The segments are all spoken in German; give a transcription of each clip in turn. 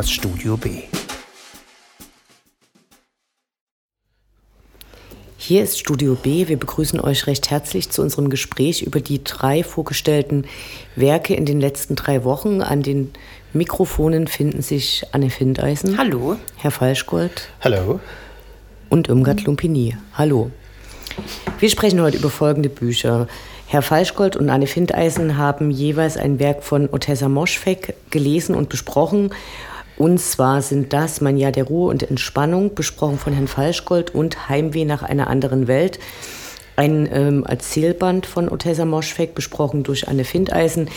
das Studio B. Hier ist Studio B. Wir begrüßen euch recht herzlich zu unserem Gespräch über die drei vorgestellten Werke in den letzten drei Wochen. An den Mikrofonen finden sich Anne Findeisen. Hallo. Herr Falschgold. Hallo. Und Irmgard Lumpini. Hallo. Wir sprechen heute über folgende Bücher. Herr Falschgold und Anne Findeisen haben jeweils ein Werk von Otessa Moschfeck gelesen und besprochen. Und zwar sind das Mein Jahr der Ruhe und Entspannung, besprochen von Herrn Falschgold, und Heimweh nach einer anderen Welt. Ein ähm, Erzählband von Otessa Moschfeck, besprochen durch Anne Findeisen.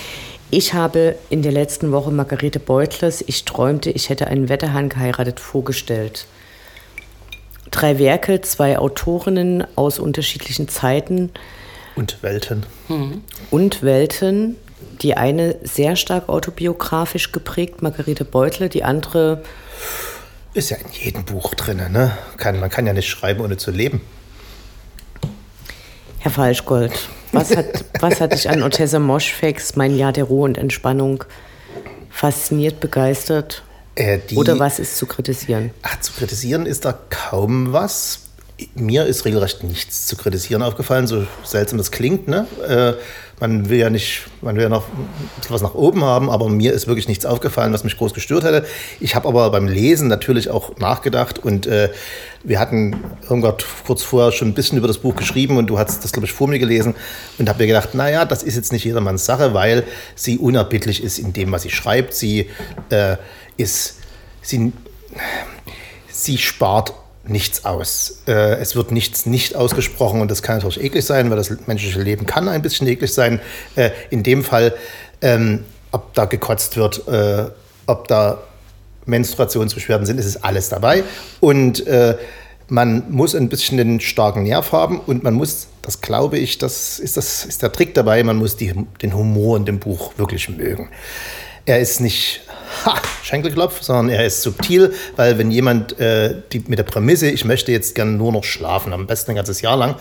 Ich habe in der letzten Woche Margarete Beutlers Ich träumte, ich hätte einen Wetterhahn geheiratet vorgestellt. Drei Werke, zwei Autorinnen aus unterschiedlichen Zeiten. Und Welten. Mhm. Und Welten. Die eine sehr stark autobiografisch geprägt, Margarete Beutler, die andere. Ist ja in jedem Buch drin, ne? Kann, man kann ja nicht schreiben, ohne zu leben. Herr Falschgold, was hat, was hat dich an Otessa Moschfex, mein Jahr der Ruhe und Entspannung, fasziniert, begeistert? Äh, Oder was ist zu kritisieren? Ach, zu kritisieren ist da kaum was. Mir ist regelrecht nichts zu kritisieren aufgefallen, so seltsam das klingt. Ne? Äh, man will ja nicht, man will ja noch was nach oben haben, aber mir ist wirklich nichts aufgefallen, was mich groß gestört hätte. Ich habe aber beim Lesen natürlich auch nachgedacht und äh, wir hatten irgendwann kurz vorher schon ein bisschen über das Buch geschrieben und du hast das, glaube ich, vor mir gelesen und habe mir gedacht, naja, das ist jetzt nicht jedermanns Sache, weil sie unerbittlich ist in dem, was sie schreibt. Sie äh, ist, sie, sie spart nichts aus. Äh, es wird nichts nicht ausgesprochen und das kann natürlich eklig sein, weil das menschliche Leben kann ein bisschen eklig sein. Äh, in dem Fall, ähm, ob da gekotzt wird, äh, ob da Menstruationsbeschwerden sind, ist es alles dabei. Und äh, man muss ein bisschen den starken Nerv haben und man muss, das glaube ich, das ist, das ist der Trick dabei, man muss die, den Humor in dem Buch wirklich mögen. Er ist nicht ha, Schenkelklopf, sondern er ist subtil, weil wenn jemand äh, die, mit der Prämisse, ich möchte jetzt gerne nur noch schlafen, am besten ein ganzes Jahr lang,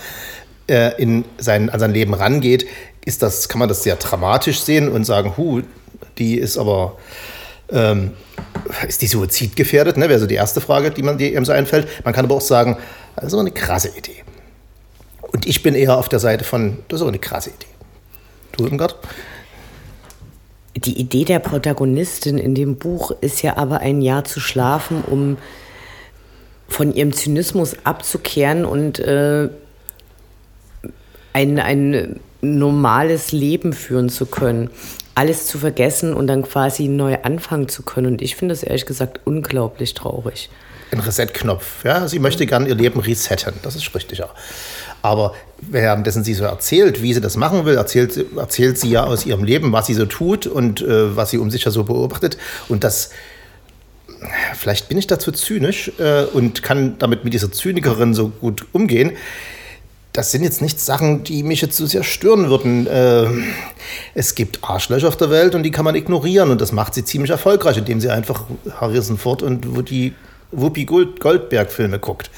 äh, in sein, an sein Leben rangeht, ist das, kann man das sehr dramatisch sehen und sagen, hu, die ist aber ähm, ist die suizidgefährdet? Ne? Wäre so die erste Frage, die man die so einfällt. Man kann aber auch sagen, das ist aber eine krasse Idee. Und ich bin eher auf der Seite von, das ist aber eine krasse Idee. Du, Irmgard? Die Idee der Protagonistin in dem Buch ist ja aber ein Jahr zu schlafen, um von ihrem Zynismus abzukehren und äh, ein, ein normales Leben führen zu können. Alles zu vergessen und dann quasi neu anfangen zu können. Und ich finde das ehrlich gesagt unglaublich traurig. Ein Reset-Knopf. Ja? Sie möchte gerne ihr Leben resetten. Das ist richtig, ja. Aber währenddessen sie so erzählt, wie sie das machen will, erzählt, erzählt sie ja aus ihrem Leben, was sie so tut und äh, was sie um sich ja so beobachtet. Und das, vielleicht bin ich dazu zynisch äh, und kann damit mit dieser Zynikerin so gut umgehen. Das sind jetzt nicht Sachen, die mich jetzt so sehr stören würden. Äh, es gibt Arschlöcher auf der Welt und die kann man ignorieren und das macht sie ziemlich erfolgreich, indem sie einfach Harrison Ford und wo die Whoopi Goldberg-Filme guckt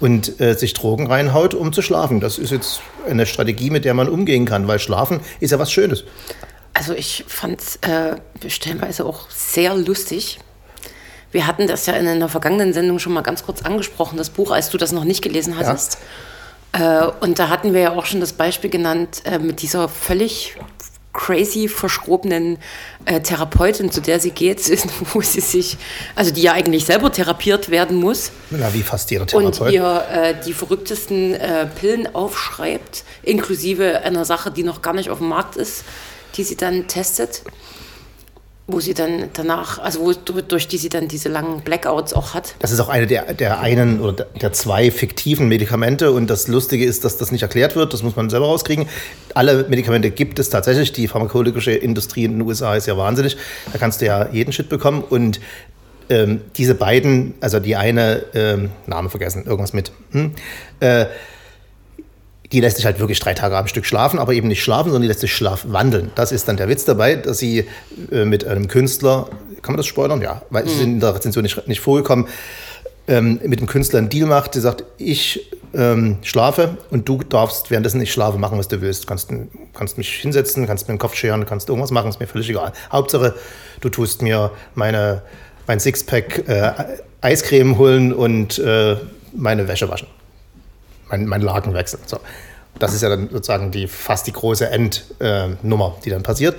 und äh, sich Drogen reinhaut, um zu schlafen. Das ist jetzt eine Strategie, mit der man umgehen kann, weil Schlafen ist ja was Schönes. Also ich fand es äh, stellenweise auch sehr lustig. Wir hatten das ja in einer vergangenen Sendung schon mal ganz kurz angesprochen, das Buch, als du das noch nicht gelesen hattest. Ja. Äh, und da hatten wir ja auch schon das Beispiel genannt äh, mit dieser völlig crazy verschrobenen äh, Therapeutin, zu der sie geht, wo sie sich, also die ja eigentlich selber therapiert werden muss. Na, wie fast ihre Therapeutin. Und ihr äh, die verrücktesten äh, Pillen aufschreibt, inklusive einer Sache, die noch gar nicht auf dem Markt ist, die sie dann testet wo sie dann danach, also wo, durch die sie dann diese langen Blackouts auch hat. Das ist auch eine der, der einen oder der zwei fiktiven Medikamente und das Lustige ist, dass das nicht erklärt wird, das muss man selber rauskriegen. Alle Medikamente gibt es tatsächlich, die pharmakologische Industrie in den USA ist ja wahnsinnig, da kannst du ja jeden Shit bekommen und ähm, diese beiden, also die eine, ähm, Name vergessen, irgendwas mit, hm, äh, die lässt sich halt wirklich drei Tage am Stück schlafen, aber eben nicht schlafen, sondern die lässt sich schlafwandeln. Das ist dann der Witz dabei, dass sie äh, mit einem Künstler, kann man das spoilern? Ja, weil mhm. es in der Rezension nicht, nicht vorgekommen, ähm, mit dem Künstler einen Deal macht, die sagt, ich ähm, schlafe und du darfst währenddessen ich schlafe machen, was du willst. Du kannst, kannst mich hinsetzen, kannst mir den Kopf scheren, kannst irgendwas machen, ist mir völlig egal. Hauptsache, du tust mir meine mein Sixpack äh, Eiscreme holen und äh, meine Wäsche waschen. Mein, mein Laken wechseln. So. Das ist ja dann sozusagen die, fast die große Endnummer, äh, die dann passiert.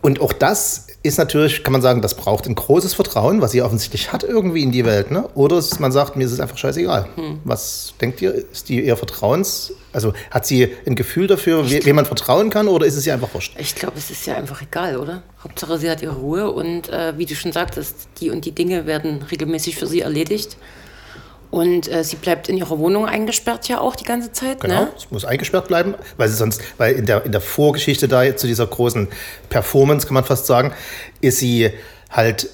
Und auch das ist natürlich, kann man sagen, das braucht ein großes Vertrauen, was sie offensichtlich hat irgendwie in die Welt. Ne? Oder ist, man sagt, mir ist es einfach scheißegal. Hm. Was denkt ihr? Ist die eher Vertrauens... Also hat sie ein Gefühl dafür, we, wem man vertrauen kann oder ist es ihr einfach wurscht? Ich glaube, es ist ja einfach egal, oder? Hauptsache, sie hat ihre Ruhe und äh, wie du schon sagtest, die und die Dinge werden regelmäßig für sie erledigt. Und äh, sie bleibt in ihrer Wohnung eingesperrt ja auch die ganze Zeit. Genau, ne? es muss eingesperrt bleiben, weil sie sonst, weil in der, in der Vorgeschichte da zu dieser großen Performance, kann man fast sagen, ist sie halt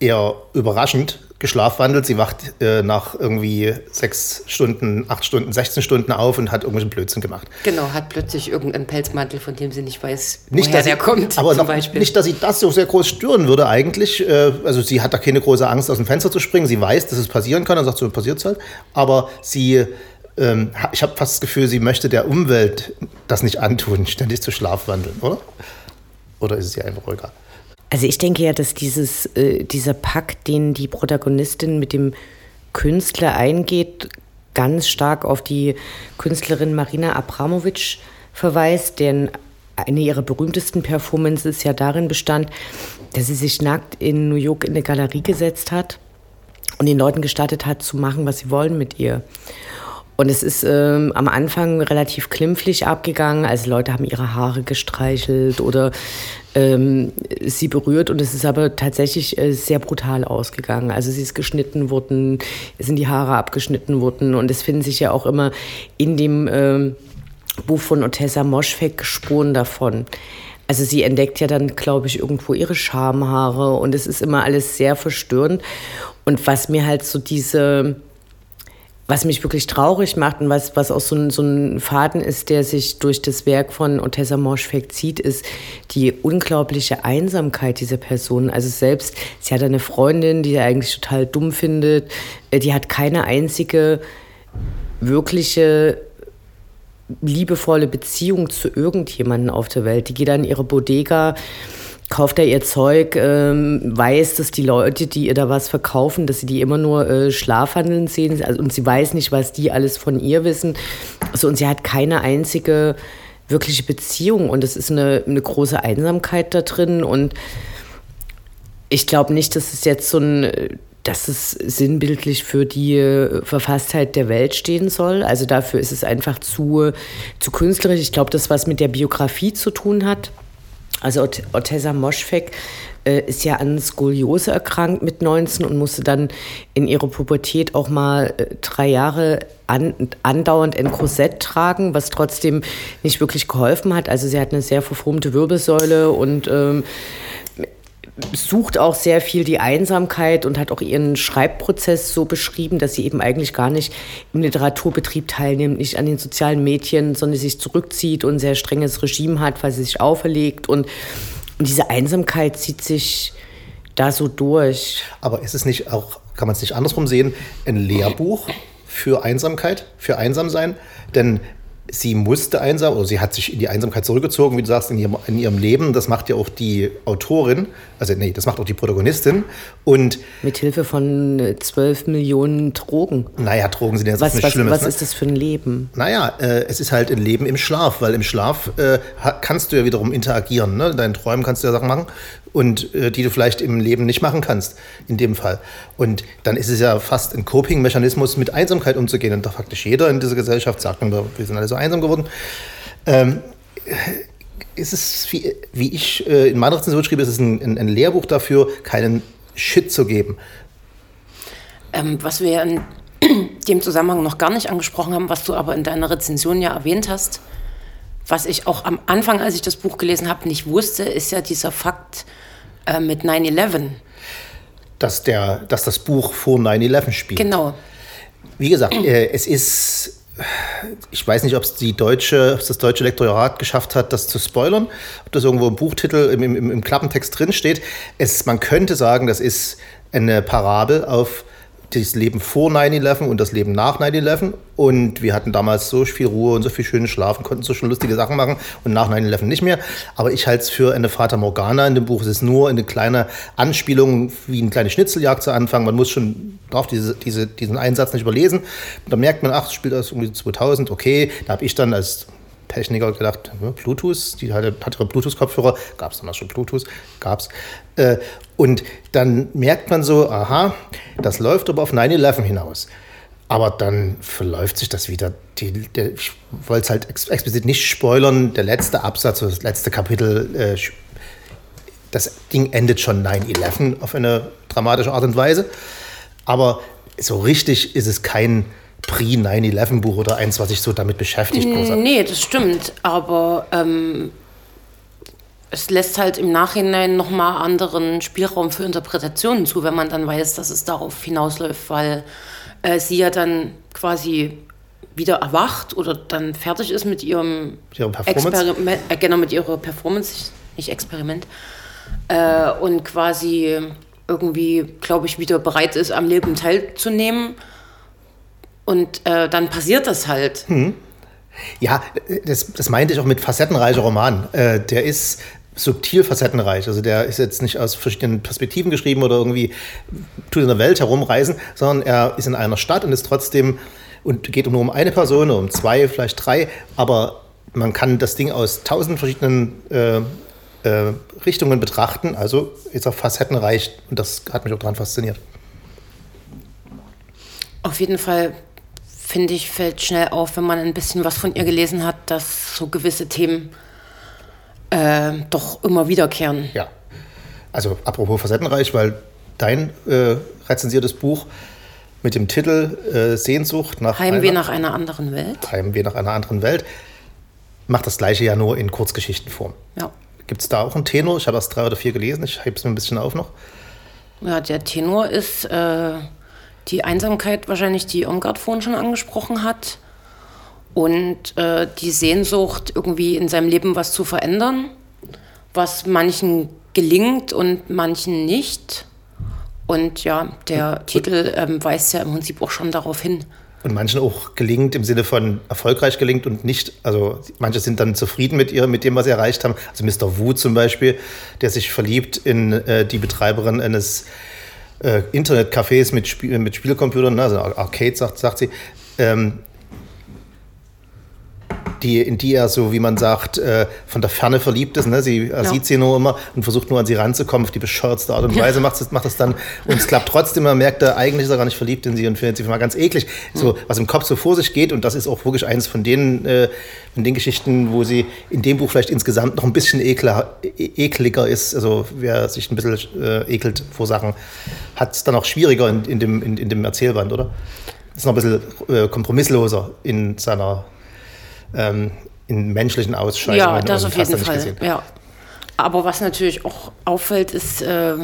eher überraschend geschlafwandelt. Sie wacht äh, nach irgendwie sechs Stunden, acht Stunden, 16 Stunden auf und hat irgendwelchen Blödsinn gemacht. Genau, hat plötzlich irgendeinen Pelzmantel, von dem sie nicht weiß, nicht, woher der sie, kommt. Aber noch, nicht, dass sie das so sehr groß stören würde eigentlich. Äh, also sie hat da keine große Angst, aus dem Fenster zu springen. Sie weiß, dass es passieren kann. Dann sagt sie, passiert es halt. Aber sie ähm, ich habe fast das Gefühl, sie möchte der Umwelt das nicht antun, ständig zu schlafwandeln, oder? Oder ist es ihr einfach egal? Also ich denke ja, dass dieses, äh, dieser Pakt, den die Protagonistin mit dem Künstler eingeht, ganz stark auf die Künstlerin Marina Abramovic verweist, denn eine ihrer berühmtesten Performances ja darin bestand, dass sie sich nackt in New York in eine Galerie gesetzt hat und den Leuten gestattet hat, zu machen, was sie wollen mit ihr. Und es ist ähm, am Anfang relativ klimpflich abgegangen. Also Leute haben ihre Haare gestreichelt oder ähm, sie berührt und es ist aber tatsächlich äh, sehr brutal ausgegangen. Also sie ist geschnitten worden, sind die Haare abgeschnitten worden und es finden sich ja auch immer in dem ähm, Buch von Otessa Moschfek Spuren davon. Also sie entdeckt ja dann, glaube ich, irgendwo ihre Schamhaare und es ist immer alles sehr verstörend. Und was mir halt so diese was mich wirklich traurig macht und was, was auch so ein, so ein Faden ist, der sich durch das Werk von Otessa Moschfek zieht, ist die unglaubliche Einsamkeit dieser Person. Also selbst, sie hat eine Freundin, die er eigentlich total dumm findet, äh, die hat keine einzige wirkliche liebevolle Beziehung zu irgendjemandem auf der Welt. Die geht an ihre Bodega kauft er ihr Zeug, ähm, weiß, dass die Leute, die ihr da was verkaufen, dass sie die immer nur äh, schlafhandeln sehen also, und sie weiß nicht, was die alles von ihr wissen. Also, und sie hat keine einzige wirkliche Beziehung und es ist eine, eine große Einsamkeit da drin und ich glaube nicht, dass es jetzt so ein dass es sinnbildlich für die äh, Verfasstheit der Welt stehen soll. Also dafür ist es einfach zu, zu künstlerisch. Ich glaube, das, was mit der Biografie zu tun hat, also Otessa Moschfek äh, ist ja an Skoliose erkrankt mit 19 und musste dann in ihrer Pubertät auch mal äh, drei Jahre an, andauernd ein Korsett tragen, was trotzdem nicht wirklich geholfen hat. Also sie hat eine sehr verformte Wirbelsäule und ähm, sucht auch sehr viel die Einsamkeit und hat auch ihren Schreibprozess so beschrieben, dass sie eben eigentlich gar nicht im Literaturbetrieb teilnimmt, nicht an den sozialen Medien, sondern sich zurückzieht und ein sehr strenges Regime hat, weil sie sich auferlegt. Und, und diese Einsamkeit zieht sich da so durch. Aber ist es nicht auch, kann man es nicht andersrum sehen, ein Lehrbuch für Einsamkeit, für Einsamsein? Denn sie musste einsam oder sie hat sich in die Einsamkeit zurückgezogen, wie du sagst, in ihrem, in ihrem Leben. Das macht ja auch die Autorin, also nee, das macht auch die Protagonistin. Und Mit Hilfe von zwölf Millionen Drogen. Naja, Drogen sind ja was, nicht was, Schlimmes. Was ne? ist das für ein Leben? Naja, äh, es ist halt ein Leben im Schlaf, weil im Schlaf äh, kannst du ja wiederum interagieren. Ne? In deinen Träumen kannst du ja Sachen machen und äh, die du vielleicht im Leben nicht machen kannst, in dem Fall. Und dann ist es ja fast ein Coping-Mechanismus, mit Einsamkeit umzugehen. Und da faktisch jeder in dieser Gesellschaft sagt, wir sind alle so einsam geworden. Ähm, ist es, wie, wie ich äh, in meiner Rezension schrieb, ist es ein, ein, ein Lehrbuch dafür, keinen Shit zu geben. Ähm, was wir in dem Zusammenhang noch gar nicht angesprochen haben, was du aber in deiner Rezension ja erwähnt hast, was ich auch am Anfang, als ich das Buch gelesen habe, nicht wusste, ist ja dieser Fakt äh, mit 9-11. Dass, dass das Buch vor 9-11 spielt. Genau. Wie gesagt, äh, es ist ich weiß nicht, ob es die deutsche, ob das deutsche Lektorat geschafft hat, das zu spoilern, ob das irgendwo im Buchtitel, im, im, im Klappentext drin steht. Es, man könnte sagen, das ist eine Parabel auf das Leben vor 9-11 und das Leben nach 9-11. Und wir hatten damals so viel Ruhe und so viel schönen Schlaf konnten so schon lustige Sachen machen und nach 9-11 nicht mehr. Aber ich halte es für eine Fata Morgana in dem Buch. Es ist nur eine kleine Anspielung, wie eine kleine Schnitzeljagd zu Anfang. Man muss schon darf diese, diese, diesen Einsatz nicht überlesen. Dann merkt man, ach, spielt das irgendwie 2000, okay. Da habe ich dann als Techniker gedacht, Bluetooth, die hatte, hat ihre Bluetooth-Kopfhörer, gab es damals schon Bluetooth, gab es. Äh, und dann merkt man so, aha, das läuft aber auf 9-11 hinaus. Aber dann verläuft sich das wieder. Die, der, ich wollte es halt ex explizit nicht spoilern. Der letzte Absatz, das letzte Kapitel, äh, das Ding endet schon 9-11 auf eine dramatische Art und Weise. Aber so richtig ist es kein Pre-9-11-Buch oder eins, was sich so damit beschäftigt. Nee, das stimmt. Aber ähm, es lässt halt im Nachhinein nochmal anderen Spielraum für Interpretationen zu, wenn man dann weiß, dass es darauf hinausläuft, weil äh, sie ja dann quasi wieder erwacht oder dann fertig ist mit ihrem Experiment, äh, genau mit ihrer Performance, nicht Experiment, äh, und quasi irgendwie, glaube ich, wieder bereit ist, am Leben teilzunehmen. Und äh, dann passiert das halt. Hm. Ja, das, das meinte ich auch mit facettenreicher Roman. Äh, der ist subtil facettenreich. Also der ist jetzt nicht aus verschiedenen Perspektiven geschrieben oder irgendwie tut in der Welt herumreisen, sondern er ist in einer Stadt und ist trotzdem und geht nur um eine Person, um zwei, vielleicht drei, aber man kann das Ding aus tausend verschiedenen äh, äh, Richtungen betrachten. Also ist er facettenreich und das hat mich auch daran fasziniert. Auf jeden Fall finde ich, fällt schnell auf, wenn man ein bisschen was von ihr gelesen hat, dass so gewisse Themen äh, doch immer wiederkehren. Ja. Also apropos facettenreich, weil dein äh, rezensiertes Buch mit dem Titel äh, Sehnsucht nach Heimweh einer, nach einer anderen Welt. Heimweh nach einer anderen Welt macht das gleiche ja nur in Kurzgeschichtenform. Ja. Gibt es da auch einen Tenor? Ich habe erst drei oder vier gelesen, ich hebe es mir ein bisschen auf noch. Ja, der Tenor ist äh, die Einsamkeit wahrscheinlich, die Irmgard vorhin schon angesprochen hat und äh, die Sehnsucht, irgendwie in seinem Leben was zu verändern, was manchen gelingt und manchen nicht. Und ja, der und, Titel ähm, weist ja im Prinzip auch schon darauf hin. Und manchen auch gelingt im Sinne von erfolgreich gelingt und nicht, also manche sind dann zufrieden mit ihr, mit dem, was sie erreicht haben. Also Mr. Wu zum Beispiel, der sich verliebt in äh, die Betreiberin eines äh, Internetcafés mit, Spiel, mit Spielcomputern, ne, also Arcade, sagt, sagt sie. Ähm, die, in die er so, wie man sagt, äh, von der Ferne verliebt ist. Ne? Sie, er ja. sieht sie nur immer und versucht nur an sie ranzukommen auf die bescheuertste Art und Weise. Macht, das, macht das dann und es klappt trotzdem. Man merkt, er eigentlich ist er gar nicht verliebt in sie und findet sie mal ganz eklig. So, was im Kopf so vor sich geht und das ist auch wirklich eines von den, äh, von den Geschichten, wo sie in dem Buch vielleicht insgesamt noch ein bisschen ekler, e ekliger ist. Also wer sich ein bisschen äh, ekelt vor Sachen, hat es dann auch schwieriger in, in, dem, in, in dem Erzählband, oder? Ist noch ein bisschen äh, kompromissloser in seiner ähm, in menschlichen Ausscheidungen. Ja, das auf jeden Fall. Ja. Aber was natürlich auch auffällt, ist, äh,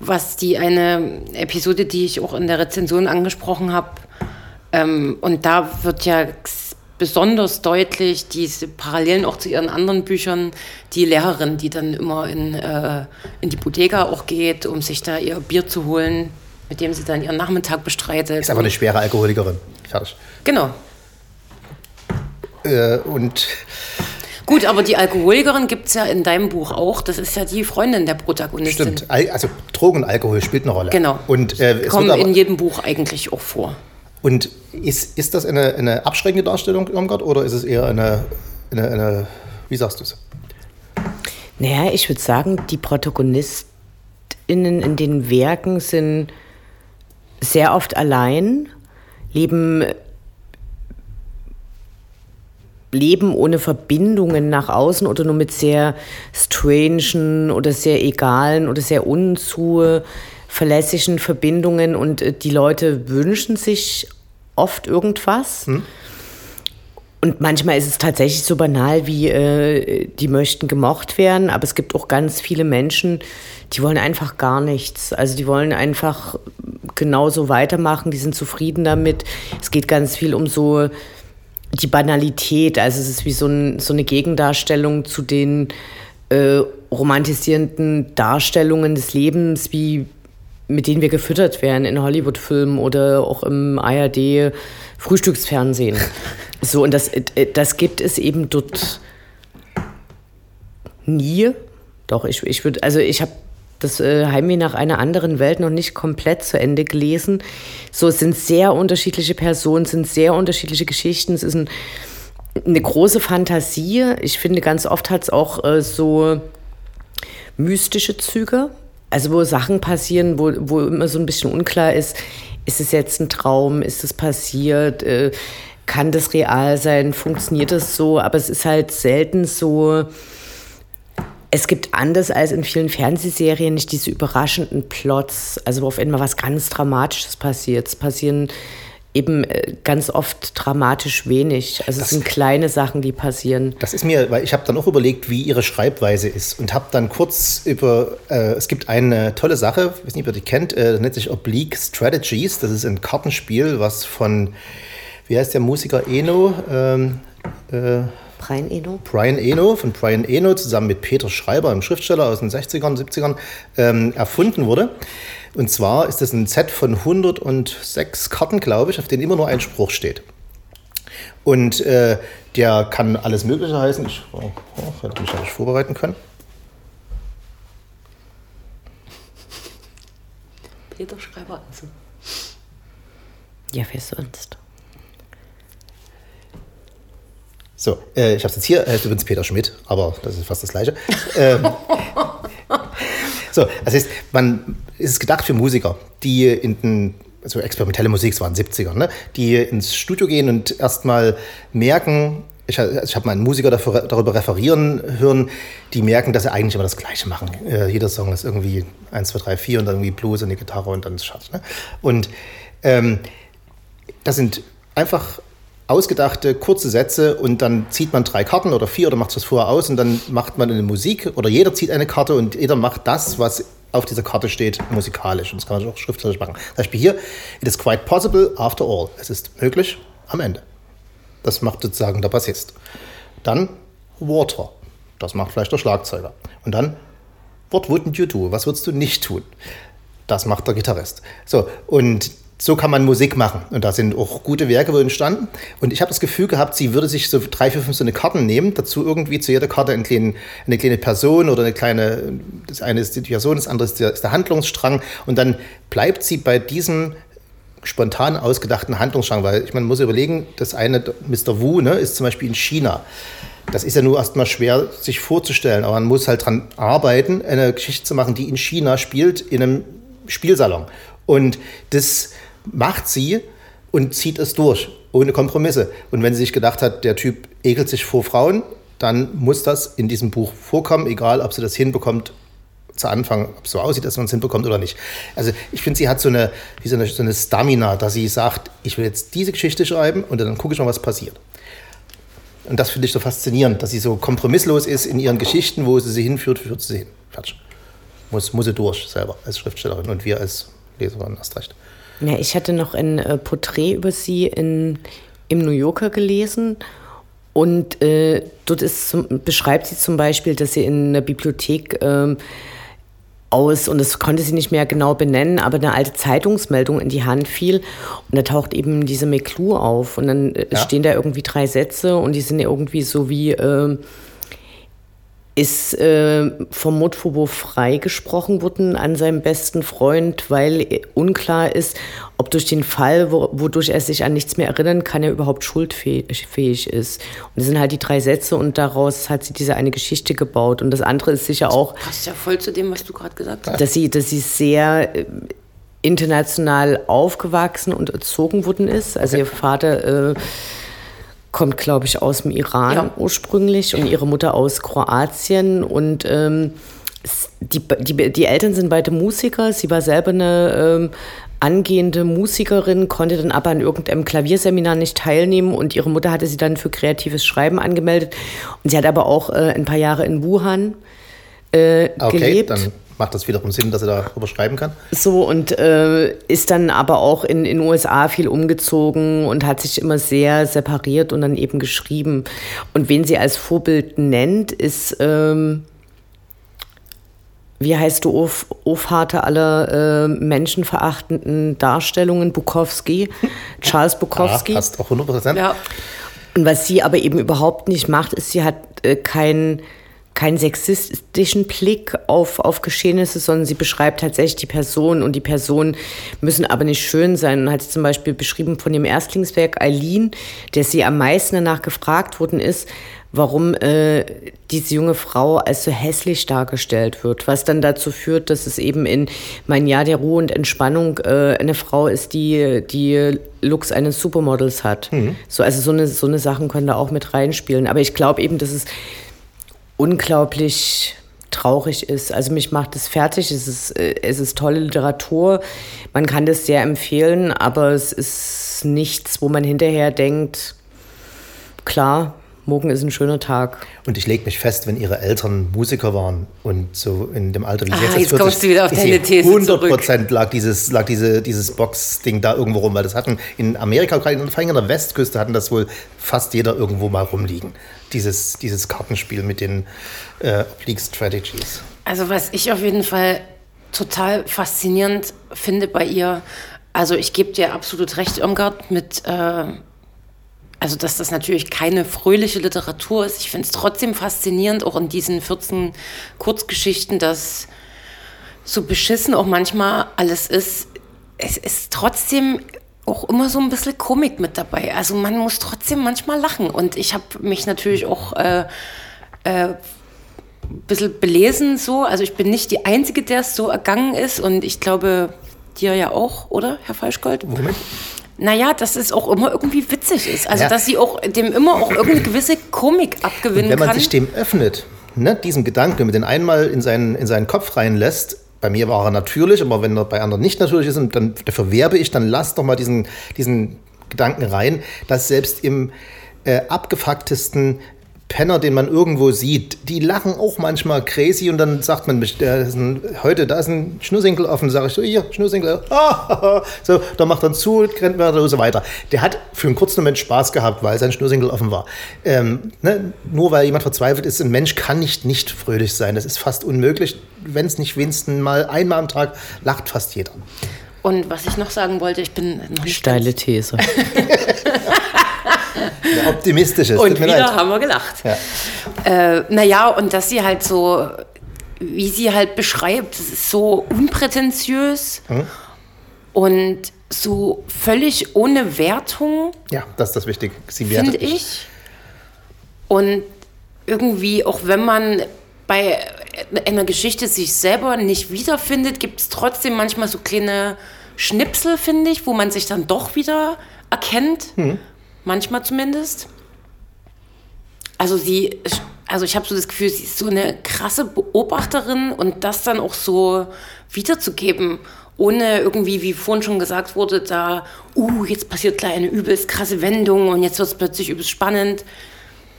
was die eine Episode, die ich auch in der Rezension angesprochen habe, ähm, und da wird ja besonders deutlich diese Parallelen auch zu ihren anderen Büchern, die Lehrerin, die dann immer in, äh, in die Bodega auch geht, um sich da ihr Bier zu holen, mit dem sie dann ihren Nachmittag bestreitet. Ist aber eine schwere Alkoholikerin. Fertig. Genau, äh, und Gut, aber die Alkoholikerin gibt es ja in deinem Buch auch. Das ist ja die Freundin der Protagonistin. Stimmt. Also Drogen und Alkohol spielt eine Rolle. Genau. Und äh, kommen in jedem Buch eigentlich auch vor. Und ist, ist das eine, eine abschreckende Darstellung, Irmgard, oder ist es eher eine, eine, eine wie sagst du es? Naja, ich würde sagen, die ProtagonistInnen in den Werken sind sehr oft allein, leben Leben ohne Verbindungen nach außen oder nur mit sehr strangen oder sehr egalen oder sehr unzuverlässigen Verbindungen und äh, die Leute wünschen sich oft irgendwas. Hm. Und manchmal ist es tatsächlich so banal wie, äh, die möchten gemocht werden, aber es gibt auch ganz viele Menschen, die wollen einfach gar nichts. Also die wollen einfach genauso weitermachen, die sind zufrieden damit. Es geht ganz viel um so die Banalität. Also es ist wie so, ein, so eine Gegendarstellung zu den äh, romantisierenden Darstellungen des Lebens, wie mit denen wir gefüttert werden in Hollywood-Filmen oder auch im ARD-Frühstücksfernsehen. so, und das, äh, das gibt es eben dort nie. Doch, ich, ich würde, also ich habe das äh, Heimweh nach einer anderen Welt noch nicht komplett zu Ende gelesen. So, es sind sehr unterschiedliche Personen, sind sehr unterschiedliche Geschichten, es ist ein, eine große Fantasie. Ich finde, ganz oft hat es auch äh, so mystische Züge, also wo Sachen passieren, wo, wo immer so ein bisschen unklar ist, ist es jetzt ein Traum, ist es passiert, äh, kann das real sein, funktioniert das so, aber es ist halt selten so, es gibt anders als in vielen Fernsehserien nicht diese überraschenden Plots, also wo auf einmal was ganz Dramatisches passiert. Es passieren eben äh, ganz oft dramatisch wenig. Also das, es sind kleine Sachen, die passieren. Das ist mir, weil ich habe dann auch überlegt, wie ihre Schreibweise ist und habe dann kurz über, äh, es gibt eine tolle Sache, ich weiß nicht, ob ihr die kennt, äh, nennt sich Oblique Strategies. Das ist ein Kartenspiel, was von, wie heißt der Musiker Eno? Ähm, äh, Brian Eno. Brian Eno, von Brian Eno zusammen mit Peter Schreiber, einem Schriftsteller aus den 60ern, 70ern, ähm, erfunden wurde. Und zwar ist das ein Set von 106 Karten, glaube ich, auf denen immer nur ein Spruch steht. Und äh, der kann alles Mögliche heißen. Ich oh, oh, hätte mich vorbereiten können. Peter Schreiber also. Ja, wer sonst? So, äh, ich habe es jetzt hier, äh, übrigens Peter Schmidt, aber das ist fast das Gleiche. ähm, so, das heißt, man ist gedacht für Musiker, die in den also experimentelle Musik, es waren 70er, ne? die ins Studio gehen und erstmal merken, ich, ich habe mal einen Musiker dafür, darüber referieren hören, die merken, dass sie eigentlich immer das Gleiche machen. Äh, jeder Song ist irgendwie 1, 2, 3, 4 und dann irgendwie Blues und die Gitarre und dann ist Schatz. Ne? Und ähm, das sind einfach ausgedachte kurze Sätze und dann zieht man drei Karten oder vier oder macht es vorher aus und dann macht man eine Musik oder jeder zieht eine Karte und jeder macht das, was auf dieser Karte steht, musikalisch. Und das kann man auch schriftlich machen. Zum Beispiel hier, it is quite possible after all. Es ist möglich am Ende. Das macht sozusagen der Bassist. Dann Water. Das macht vielleicht der Schlagzeuger. Und dann What wouldn't you do? Was würdest du nicht tun? Das macht der Gitarrist. So, und so kann man Musik machen. Und da sind auch gute Werke entstanden. Und ich habe das Gefühl gehabt, sie würde sich so drei, vier, fünf so eine Karten nehmen, dazu irgendwie zu jeder Karte eine kleine, eine kleine Person oder eine kleine, das eine ist die Person, das andere ist der, ist der Handlungsstrang. Und dann bleibt sie bei diesem spontan ausgedachten Handlungsstrang, weil ich man muss überlegen, das eine, Mr. Wu, ne, ist zum Beispiel in China. Das ist ja nur erstmal schwer sich vorzustellen, aber man muss halt dran arbeiten, eine Geschichte zu machen, die in China spielt, in einem Spielsalon. Und das macht sie und zieht es durch, ohne Kompromisse. Und wenn sie sich gedacht hat, der Typ ekelt sich vor Frauen, dann muss das in diesem Buch vorkommen, egal ob sie das hinbekommt zu Anfang, ob es so aussieht, dass man es hinbekommt oder nicht. Also ich finde, sie hat so eine, wie so eine, so eine Stamina, dass sie sagt, ich will jetzt diese Geschichte schreiben und dann gucke ich mal, was passiert. Und das finde ich so faszinierend, dass sie so kompromisslos ist in ihren Geschichten, wo sie sie hinführt, führt sie hin. Fertig. Muss, muss sie durch selber als Schriftstellerin und wir als Leserin erst recht. Ja, ich hatte noch ein äh, Porträt über sie in, im New Yorker gelesen. Und äh, dort ist zum, beschreibt sie zum Beispiel, dass sie in einer Bibliothek ähm, aus, und das konnte sie nicht mehr genau benennen, aber eine alte Zeitungsmeldung in die Hand fiel. Und da taucht eben diese McClue auf. Und dann äh, ja. stehen da irgendwie drei Sätze und die sind irgendwie so wie. Äh, ist äh, vom Motfobo freigesprochen worden an seinem besten Freund, weil unklar ist, ob durch den Fall, wo, wodurch er sich an nichts mehr erinnern kann, er überhaupt schuldfähig ist. Und das sind halt die drei Sätze und daraus hat sie diese eine Geschichte gebaut. Und das andere ist sicher auch. Das passt ja voll zu dem, was du gerade gesagt hast. Dass sie, dass sie sehr äh, international aufgewachsen und erzogen worden ist. Also okay. ihr Vater. Äh, kommt, glaube ich, aus dem Iran ja. ursprünglich und ihre Mutter aus Kroatien. Und ähm, die, die, die Eltern sind beide Musiker. Sie war selber eine ähm, angehende Musikerin, konnte dann aber an irgendeinem Klavierseminar nicht teilnehmen und ihre Mutter hatte sie dann für kreatives Schreiben angemeldet. Und sie hat aber auch äh, ein paar Jahre in Wuhan äh, okay, gelebt. Dann macht das wiederum Sinn, dass er darüber schreiben kann. So und äh, ist dann aber auch in den USA viel umgezogen und hat sich immer sehr separiert und dann eben geschrieben. Und wen sie als Vorbild nennt, ist ähm, wie heißt du, Of, Vater aller äh, menschenverachtenden Darstellungen, Bukowski, Charles Bukowski. Ja, hast auch 100 Prozent. Ja. Und was sie aber eben überhaupt nicht macht, ist, sie hat äh, kein keinen sexistischen Blick auf, auf Geschehnisse, sondern sie beschreibt tatsächlich die Person und die Personen müssen aber nicht schön sein. Und hat sie zum Beispiel beschrieben von dem Erstlingswerk Eileen, der sie am meisten danach gefragt worden ist, warum äh, diese junge Frau als so hässlich dargestellt wird, was dann dazu führt, dass es eben in mein Jahr der Ruhe und Entspannung äh, eine Frau ist, die die Looks eines Supermodels hat. Mhm. So, also so eine, so eine Sachen können da auch mit reinspielen. Aber ich glaube eben, dass es unglaublich traurig ist. Also mich macht es fertig. Es ist, äh, es ist tolle Literatur. Man kann das sehr empfehlen, aber es ist nichts, wo man hinterher denkt, klar, morgen ist ein schöner Tag. Und ich lege mich fest, wenn ihre Eltern Musiker waren und so in dem Alter, wie ah, jetzt, jetzt kommst du wieder auf deine These 100 Prozent lag dieses, lag diese, dieses Box-Ding da irgendwo rum, weil das hatten in Amerika, gerade vor allem an der Westküste, hatten das wohl fast jeder irgendwo mal rumliegen. Dieses, dieses Kartenspiel mit den äh, Oblique Strategies. Also was ich auf jeden Fall total faszinierend finde bei ihr, also ich gebe dir absolut recht, Irmgard, mit äh, also dass das natürlich keine fröhliche Literatur ist. Ich finde es trotzdem faszinierend, auch in diesen 14 Kurzgeschichten, dass so beschissen auch manchmal alles ist. Es ist trotzdem auch immer so ein bisschen Komik mit dabei. Also man muss trotzdem manchmal lachen. Und ich habe mich natürlich auch äh, äh, ein bisschen belesen so. Also ich bin nicht die Einzige, der es so ergangen ist. Und ich glaube, dir ja auch, oder, Herr Falschgold? Moment. Naja, dass es auch immer irgendwie witzig ist. Also, ja. dass sie auch dem immer auch irgendeine gewisse Komik abgewinnen kann. Wenn man kann. sich dem öffnet, ne, diesem Gedanken, mit den einmal in seinen, in seinen Kopf reinlässt, bei mir war er natürlich, aber wenn er bei anderen nicht natürlich ist, dann dafür werbe ich, dann lass doch mal diesen, diesen Gedanken rein, dass selbst im äh, abgefucktesten Penner, den man irgendwo sieht, die lachen auch manchmal crazy und dann sagt man, ein, heute, da ist ein Schnursinkel offen, sage ich so, hier, Schnursinkel, ah, so, da macht er zu, rennt mir so weiter. Der hat für einen kurzen Moment Spaß gehabt, weil sein Schnursinkel offen war. Ähm, ne, nur weil jemand verzweifelt ist, ein Mensch kann nicht nicht fröhlich sein, das ist fast unmöglich. Wenn es nicht wenigstens mal einmal am Tag lacht fast jeder. Und was ich noch sagen wollte, ich bin noch nicht Steile These. Ja, optimistisch ist. Und wieder leid. haben wir gelacht. Ja. Äh, naja, und dass sie halt so, wie sie halt beschreibt, so unprätentiös hm? und so völlig ohne Wertung. Ja, das ist das Wichtige. Finde ich. Und irgendwie, auch wenn man bei einer Geschichte sich selber nicht wiederfindet, gibt es trotzdem manchmal so kleine Schnipsel, finde ich, wo man sich dann doch wieder erkennt. Hm manchmal zumindest. Also sie, also ich habe so das Gefühl, sie ist so eine krasse Beobachterin und das dann auch so wiederzugeben, ohne irgendwie, wie vorhin schon gesagt wurde, da, uh, jetzt passiert gleich eine übelst krasse Wendung und jetzt wird es plötzlich übelst spannend.